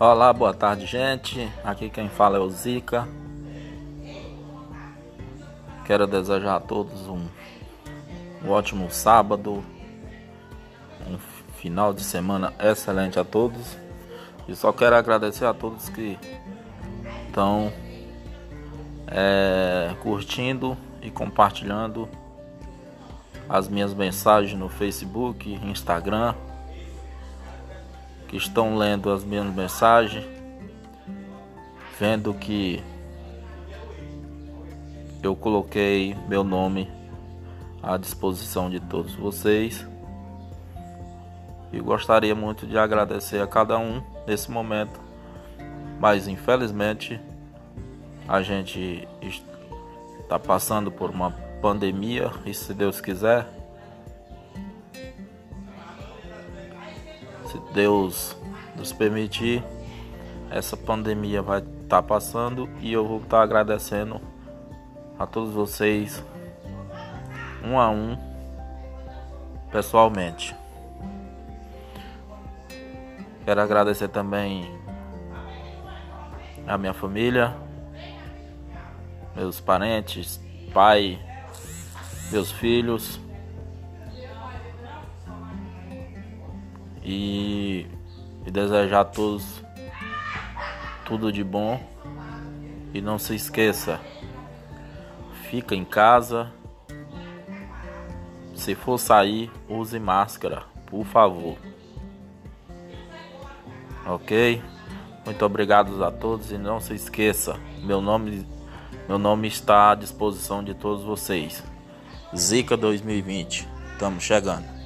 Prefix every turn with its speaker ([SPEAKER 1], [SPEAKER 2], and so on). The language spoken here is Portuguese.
[SPEAKER 1] Olá, boa tarde, gente. Aqui quem fala é o Zica. Quero desejar a todos um, um ótimo sábado, um final de semana excelente a todos. E só quero agradecer a todos que estão é, curtindo e compartilhando as minhas mensagens no Facebook, Instagram que estão lendo as minhas mensagens, vendo que eu coloquei meu nome à disposição de todos vocês. E gostaria muito de agradecer a cada um nesse momento, mas infelizmente a gente está passando por uma pandemia e se Deus quiser Se Deus nos permitir, essa pandemia vai estar tá passando e eu vou estar tá agradecendo a todos vocês, um a um, pessoalmente. Quero agradecer também a minha família, meus parentes, pai, meus filhos e, e desejar a todos tudo de bom. E não se esqueça, fica em casa. Se for sair, use máscara, por favor. Ok? Muito obrigado a todos e não se esqueça, meu nome, meu nome está à disposição de todos vocês. Zica 2020, estamos chegando.